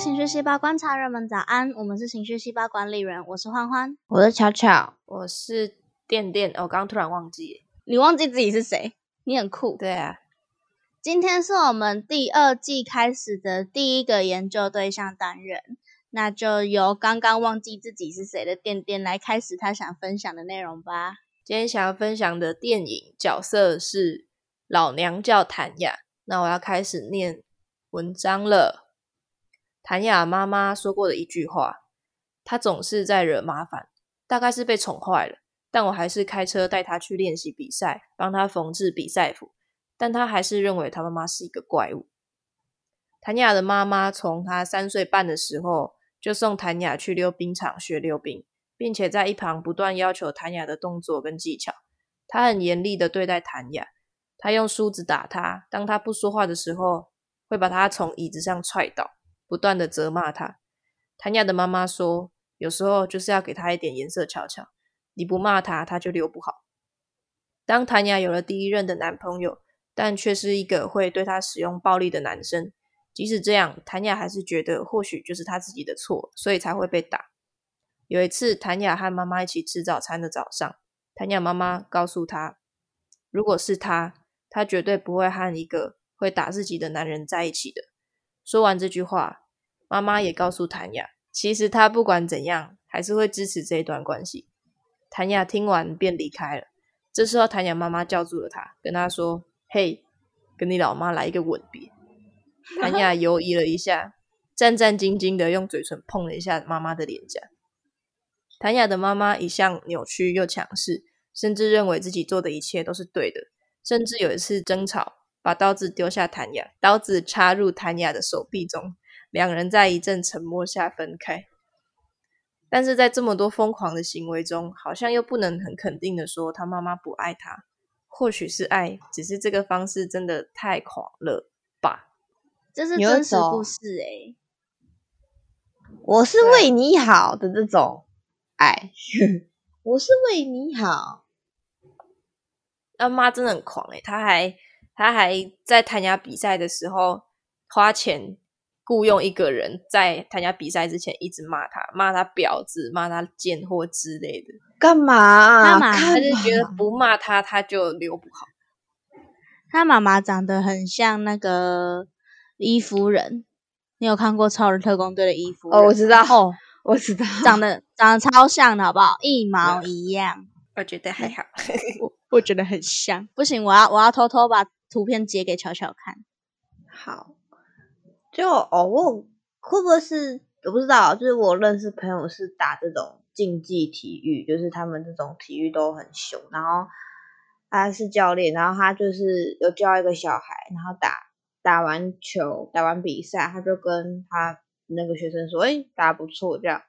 情绪细胞观察人们早安，我们是情绪细胞管理人，我是欢欢，我是巧巧，我是电电。我刚刚突然忘记，你忘记自己是谁？你很酷。对啊，今天是我们第二季开始的第一个研究对象单元，那就由刚刚忘记自己是谁的电电来开始他想分享的内容吧。今天想要分享的电影角色是老娘叫谭雅，那我要开始念文章了。谭雅妈妈说过的一句话：“她总是在惹麻烦，大概是被宠坏了。但我还是开车带她去练习比赛，帮她缝制比赛服。但她还是认为她妈妈是一个怪物。”谭雅的妈妈从她三岁半的时候就送谭雅去溜冰场学溜冰，并且在一旁不断要求谭雅的动作跟技巧。她很严厉的对待谭雅，她用梳子打她，当她不说话的时候，会把她从椅子上踹倒。不断的责骂他。谭雅的妈妈说：“有时候就是要给他一点颜色瞧瞧，你不骂他，他就溜不好。”当谭雅有了第一任的男朋友，但却是一个会对他使用暴力的男生，即使这样，谭雅还是觉得或许就是他自己的错，所以才会被打。有一次，谭雅和妈妈一起吃早餐的早上，谭雅妈妈告诉他：“如果是他，他绝对不会和一个会打自己的男人在一起的。”说完这句话，妈妈也告诉谭雅，其实她不管怎样，还是会支持这一段关系。谭雅听完便离开了。这时候，谭雅妈妈叫住了她，跟她说：“嘿，跟你老妈来一个吻别。”谭雅犹疑了一下，战战兢兢的用嘴唇碰了一下妈妈的脸颊。谭雅的妈妈一向扭曲又强势，甚至认为自己做的一切都是对的，甚至有一次争吵。把刀子丢下，谭雅，刀子插入谭雅的手臂中，两人在一阵沉默下分开。但是在这么多疯狂的行为中，好像又不能很肯定的说他妈妈不爱他。或许是爱，只是这个方式真的太狂了吧？这是真实故事哎，我是为你好的这种爱，我是为你好。那妈真的很狂哎，他还。他还在谭雅比赛的时候花钱雇佣一个人，在参加比赛之前一直骂他，骂他婊子，骂他贱货之类的。干嘛？他妈他就觉得不骂他他就留不好。他妈妈长得很像那个伊夫人，你有看过《超人特工队》的伊夫？哦，我知道，哦，我知道，长得长得超像的，好不好？一毛一样。我觉得还好，我我觉得很像。不行，我要我要偷偷把。图片截给巧巧看，好，就哦，我会不会是我不知道，就是我认识朋友是打这种竞技体育，就是他们这种体育都很凶，然后他是教练，然后他就是有教一个小孩，然后打打完球，打完比赛，他就跟他那个学生说，哎，打不错，这样，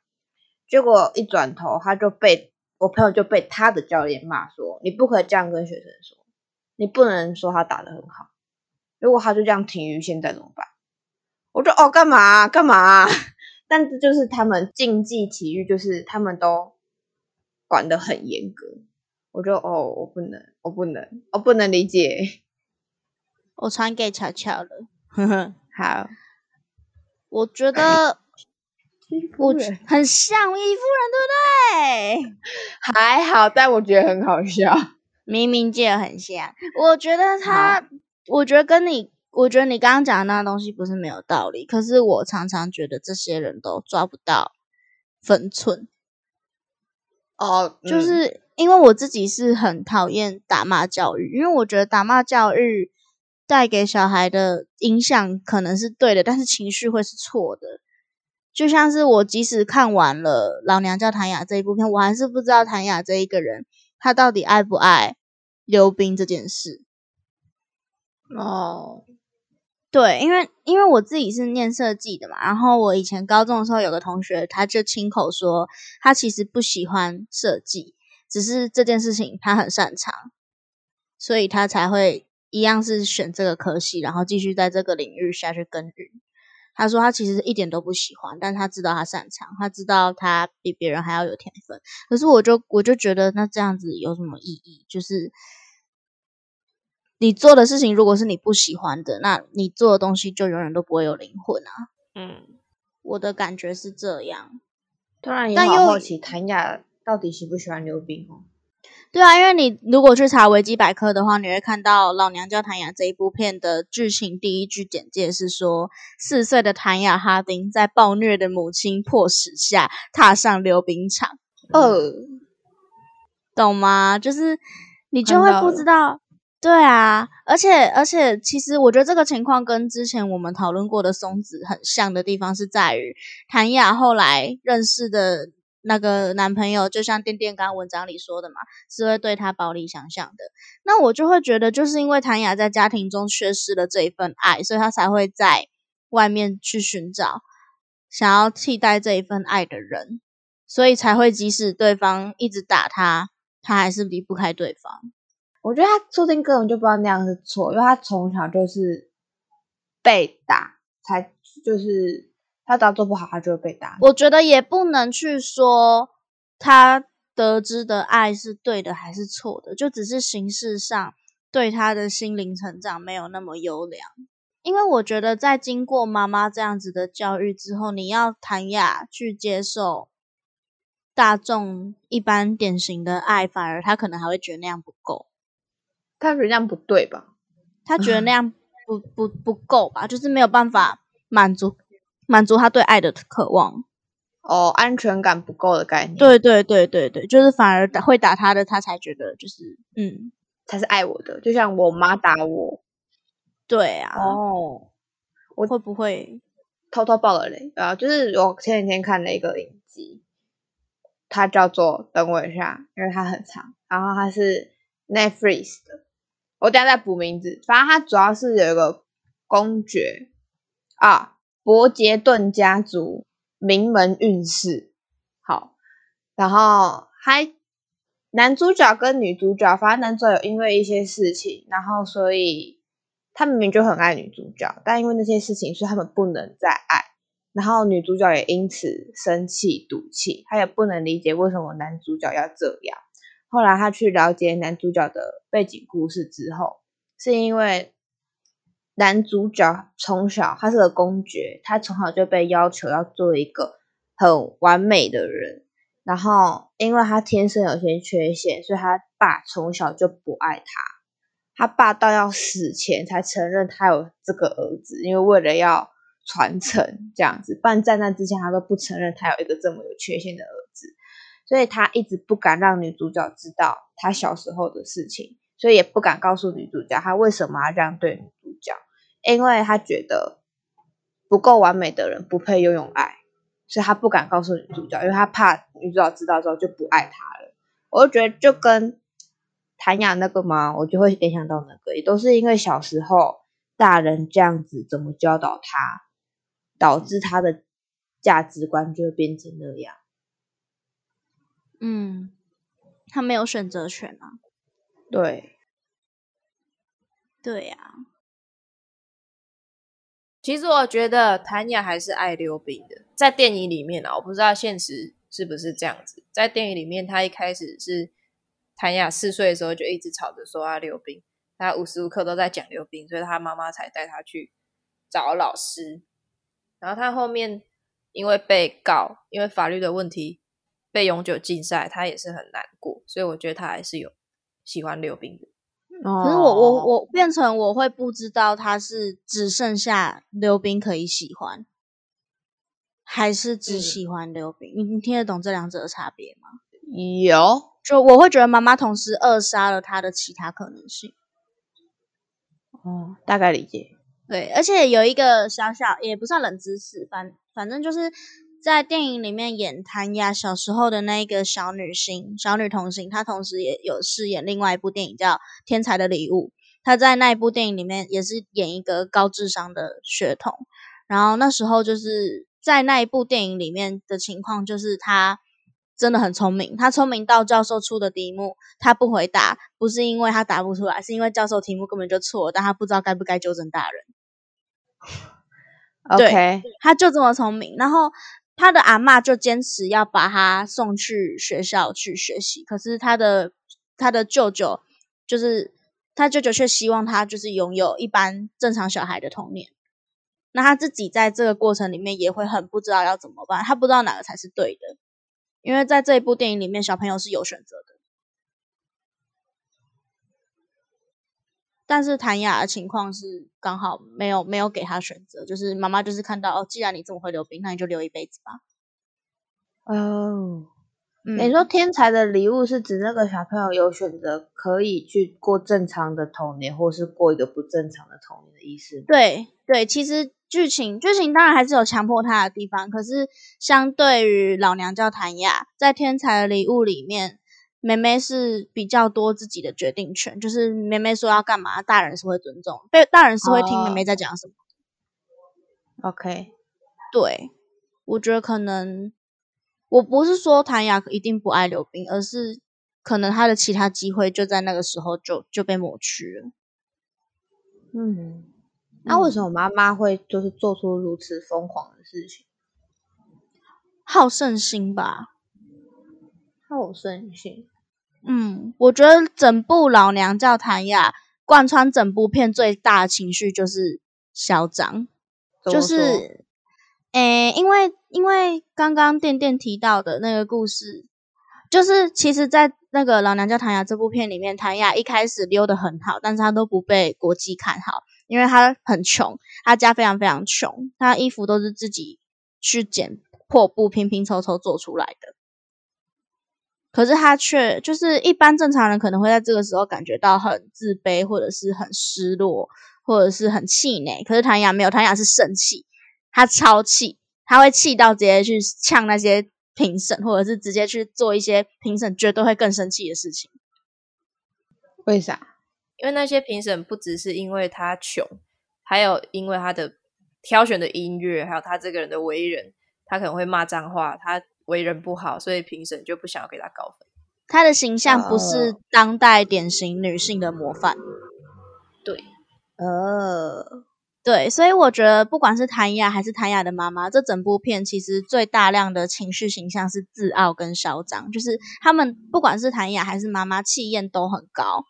结果一转头，他就被我朋友就被他的教练骂说，你不可以这样跟学生说。你不能说他打的很好，如果他就这样停于现在怎么办？我说哦，干嘛干嘛？但这就是他们竞技体育，就是他们都管得很严格。我就哦，我不能，我不能，我不能理解。我传给巧巧了，呵呵，好。我觉得 我很像伊夫人，对不对？还好，但我觉得很好笑。明明记得很像，我觉得他，我觉得跟你，我觉得你刚刚讲的那个东西不是没有道理。可是我常常觉得这些人都抓不到分寸。哦，就是因为我自己是很讨厌打骂教育，因为我觉得打骂教育带给小孩的影响可能是对的，但是情绪会是错的。就像是我即使看完了《老娘叫谭雅》这一部片，我还是不知道谭雅这一个人他到底爱不爱。溜冰这件事，哦，对，因为因为我自己是念设计的嘛，然后我以前高中的时候有个同学，他就亲口说他其实不喜欢设计，只是这件事情他很擅长，所以他才会一样是选这个科系，然后继续在这个领域下去耕耘。他说他其实一点都不喜欢，但他知道他擅长，他知道他比别人还要有天分。可是我就我就觉得那这样子有什么意义？就是。你做的事情如果是你不喜欢的，那你做的东西就永远都不会有灵魂啊。嗯，我的感觉是这样。突然也好好奇谭雅到底喜不喜欢溜冰哦。对啊，因为你如果去查维基百科的话，你会看到《老娘叫谭雅》这一部片的剧情第一句简介是说，四岁的谭雅哈丁在暴虐的母亲迫使下踏上溜冰场，呃，懂吗？就是你就会不知道。对啊，而且而且，其实我觉得这个情况跟之前我们讨论过的松子很像的地方是在于，谭雅后来认识的那个男朋友，就像电电刚刚文章里说的嘛，是会对她暴力相向的。那我就会觉得，就是因为谭雅在家庭中缺失了这一份爱，所以她才会在外面去寻找想要替代这一份爱的人，所以才会即使对方一直打她，她还是离不开对方。我觉得他说不定根本就不知道那样是错，因为他从小就是被打，才就是他只要做不好，他就会被打。我觉得也不能去说他得知的爱是对的还是错的，就只是形式上对他的心灵成长没有那么优良。因为我觉得在经过妈妈这样子的教育之后，你要谭雅去接受大众一般典型的爱，反而他可能还会觉得那样不够，他觉得那样不对吧？他觉得 那样不不不够吧，就是没有办法满足满足他对爱的渴望。哦，安全感不够的概念，，对对对对对，就是反而打会打他的，他才觉得就是嗯，才是爱我的。就像我妈打我，对啊，哦，我会不会？偷偷爆了雷啊！就是我前几天看了一个影集，它叫做《等我一下》，因为它很长，然后它是 Netflix 的，我等下再补名字。反正他主要是有一个公爵啊，伯杰顿家族名门运势好，然后还男主角跟女主角，反正男主角有因为一些事情，然后所以他明明就很爱女主角，但因为那些事情，所以他们不能再爱。然后女主角也因此生气赌气，她也不能理解为什么男主角要这样。后来他去了解男主角的背景故事之后，是因为男主角从小他是个公爵，他从小就被要求要做一个很完美的人。然后因为他天生有些缺陷，所以他爸从小就不爱他。他爸到要死前才承认他有这个儿子，因为为了要传承这样子，不然在那之前他都不承认他有一个这么有缺陷的儿子，所以他一直不敢让女主角知道他小时候的事情，所以也不敢告诉女主角他为什么要这样对女主角，因为他觉得不够完美的人不配拥有爱，所以他不敢告诉女主角，因为他怕女主角知道之后就不爱他了。我就觉得就跟谭雅那个嘛，我就会联想到那个，也都是因为小时候大人这样子怎么教导他，导致他的价值观就会变成那样。嗯，他没有选择权啊。对，对呀、其实我觉得谭雅还是爱溜冰的，在电影里面啊，我不知道现实是不是这样子。在电影里面，他一开始是谭雅四岁的时候就一直吵着说要溜冰，他无时无刻都在讲溜冰，所以他妈妈才带他去找老师。然后他后面因为被告，因为法律的问题被永久禁赛，他也是很难过，所以我觉得他还是有喜欢溜冰的。可可是我我我变成我会不知道他是只剩下溜冰可以喜欢，还是只嗯喜欢溜冰？你你听得懂这两者的差别吗？有就我会觉得妈妈同时扼杀了他的其他可能性。哦，大概理解。对，而且有一个小小也不算冷知识，反反正就是在电影里面演谭雅小时候的那一个小女星、小女童星，她同时也有饰演另外一部电影叫《天才的礼物》。她在那一部电影里面也是演一个高智商的血统，然后那时候就是在那一部电影里面的情况，就是她真的很聪明，她聪明到教授出的题目她不回答，不是因为她答不出来，是因为教授题目根本就错，但她不知道该不该纠正大人。OK，他就这么聪明，然后他的阿嬷就坚持要把他送去学校去学习，可是他的他的舅舅就是他舅舅却希望他就是拥有一般正常小孩的童年，那他自己在这个过程里面也会很不知道要怎么办，他不知道哪个才是对的，因为在这一部电影里面，小朋友是有选择的。但是谭雅的情况是刚好没有没有给他选择，就是妈妈就是看到哦，既然你这么会溜冰，那你就溜一辈子吧。哦，嗯你说天才的礼物是指那个小朋友有选择可以去过正常的童年，或是过一个不正常的童年的意思吗？对对，其实剧情剧情当然还是有强迫他的地方，可是相对于老娘叫谭雅，在天才的礼物里面，妹妹是比较多自己的决定权，就是妹妹说要干嘛，大人是会尊重，被大人是会听妹妹在讲什么。OK，对，我觉得可能我不是说谭雅一定不爱溜冰，而是可能他的其他机会就在那个时候就就被抹去了。嗯，那为什么妈妈会就是做出如此疯狂的事情？好胜心吧，好胜心，嗯，我觉得整部老娘叫谭雅贯穿整部片最大的情绪就是嚣张，就是，诶，因为因为刚刚店店提到的那个故事，就是其实，在那个老娘叫谭雅这部片里面，谭雅一开始溜得很好，但是她都不被国际看好，因为她很穷，她家非常非常穷，她衣服都是自己去捡破布拼拼凑凑做出来的。可是他却就是一般正常人可能会在这个时候感觉到很自卑，或者是很失落，或者是很气馁。可是谭雅没有，谭雅是生气，她超气，她会气到直接去呛那些评审，或者是直接去做一些评审绝对会更生气的事情。为啥？因为那些评审不只是因为他穷，还有因为他的挑选的音乐，还有他这个人的为人，他可能会骂脏话，他为人不好，所以评审就不想要给他高分。她的形象不是哦当代典型女性的模范。对，呃，对，所以我觉得不管是谭雅还是谭雅的妈妈，这整部片其实最大量的情绪形象是自傲跟嚣张，就是他们不管是谭雅还是妈妈，气焰都很高，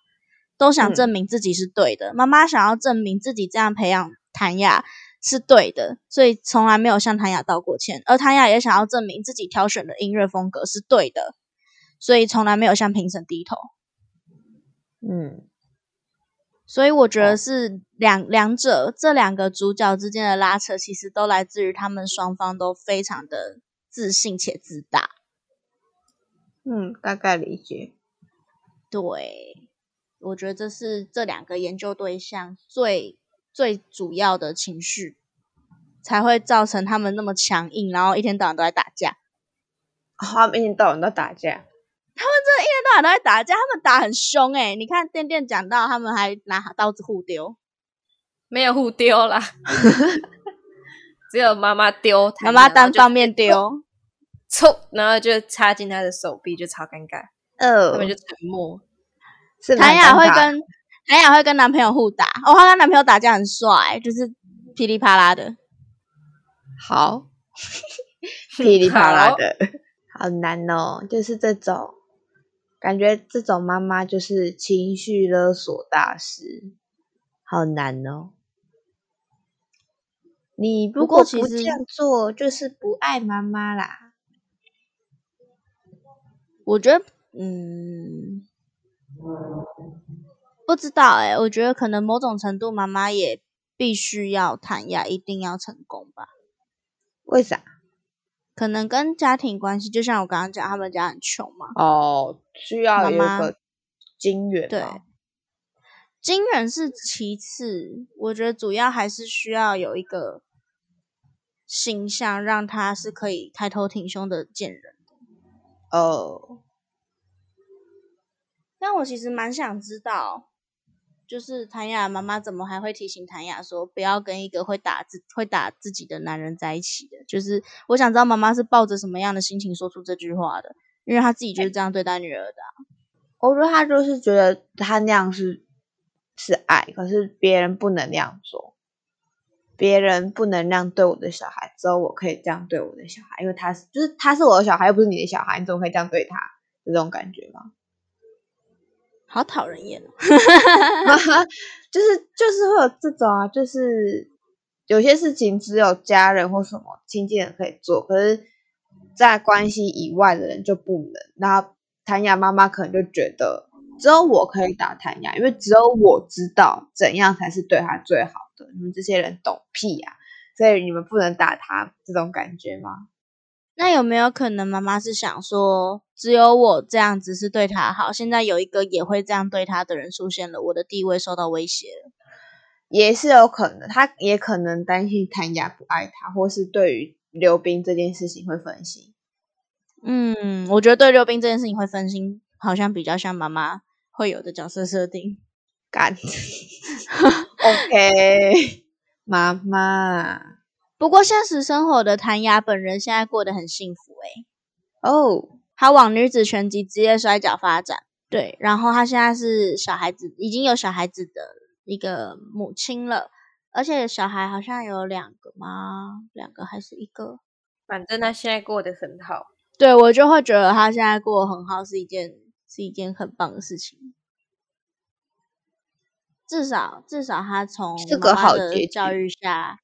都想嗯证明自己是对的。妈妈想要证明自己这样培养谭雅是对的，所以从来没有向谭雅道过歉。而谭雅也想要证明自己挑选的音乐风格是对的，所以从来没有向评审低头。嗯，所以我觉得是两两者这两个主角之间的拉扯，其实都来自于他们双方都非常的自信且自大。嗯，大概理解。对，我觉得这是这两个研究对象最最主要的情绪，才会造成他们那么强硬，然后一天到晚都在打架。哦他们一天到晚都打架，他们真的一天到晚都在打架，他们打很凶诶、你看店店讲到，他们还拿刀子互丢，没有互丢啦，只有妈妈丢，妈妈单方面面丢。冲，然后就插进他的手臂，就超尴尬，呃他们就沉默。谭雅会跟谭雅会跟男朋友互打，哦，她跟男朋友打架很帅，就是噼里啪啦的。好，噼里啪啦的，好难哦。就是这种感觉，这种妈妈就是情绪勒索大师，好难哦。你如不过不这样做，就是不爱妈妈啦。我觉得，嗯，不知道哎、我觉得可能某种程度，妈妈也必须要谈呀，一定要成功吧。为啥？可能跟家庭关系，就像我刚刚讲，他们家很穷嘛。哦，需要有一个金源对吗，金人是其次，我觉得主要还是需要有一个形象，让他是可以抬头挺胸的见人。哦，但我其实蛮想知道，就是谭雅妈妈怎么还会提醒谭雅说不要跟一个会打自会打自己的男人在一起的？就是我想知道妈妈是抱着什么样的心情说出这句话的，因为她自己就是这样对待女儿的、我觉得她就是觉得她那样是是爱，可是别人不能那样做，别人不能那样对我的小孩，只有我可以这样对我的小孩，因为他是就是他是我的小孩，又不是你的小孩，你怎么可以这样对他？这种感觉吗？好讨人厌哦。就是就是会有这种啊，就是有些事情只有家人或什么亲近人可以做，可是，在关系以外的人就不能。然后谭雅妈妈可能就觉得只有我可以打谭雅，因为只有我知道怎样才是对他最好的。你们这些人懂屁呀！所以你们不能打他，这种感觉吗？那有没有可能妈妈是想说，只有我这样子是对他好？现在有一个也会这样对他的人出现了，我的地位受到威胁了，也是有可能。他也可能担心谭雅不爱他，或是对于刘冰这件事情会分心。嗯，我觉得对刘冰这件事情会分心，好像比较像妈妈会有的角色设定。干，OK，妈妈。不过现实生活的谭雅本人现在过得很幸福诶。哦，她往女子拳击职业摔跤发展，对，然后她现在是小孩子，已经有小孩子的一个母亲了，而且小孩好像有两个吗？两个还是一个？反正她现在过得很好。对我就会觉得她现在过得很好是一件是一件很棒的事情。至少至少她从个好的教育下。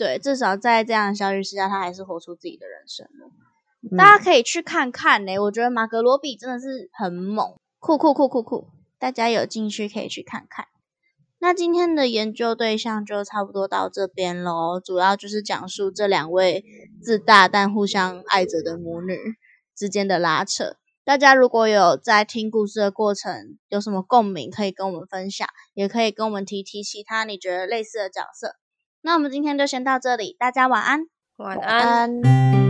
对，至少在这样的教育之下，他还是活出自己的人生了。大家可以去看看呢，我觉得马格罗比真的是很猛，酷酷酷酷酷！大家有兴趣可以去看看。那今天的研究对象就差不多到这边喽，主要就是讲述这两位自大但互相爱着的母女之间的拉扯。大家如果有在听故事的过程有什么共鸣，可以跟我们分享，也可以跟我们提提其他你觉得类似的角色。那我们今天就先到这里，大家晚安，晚安。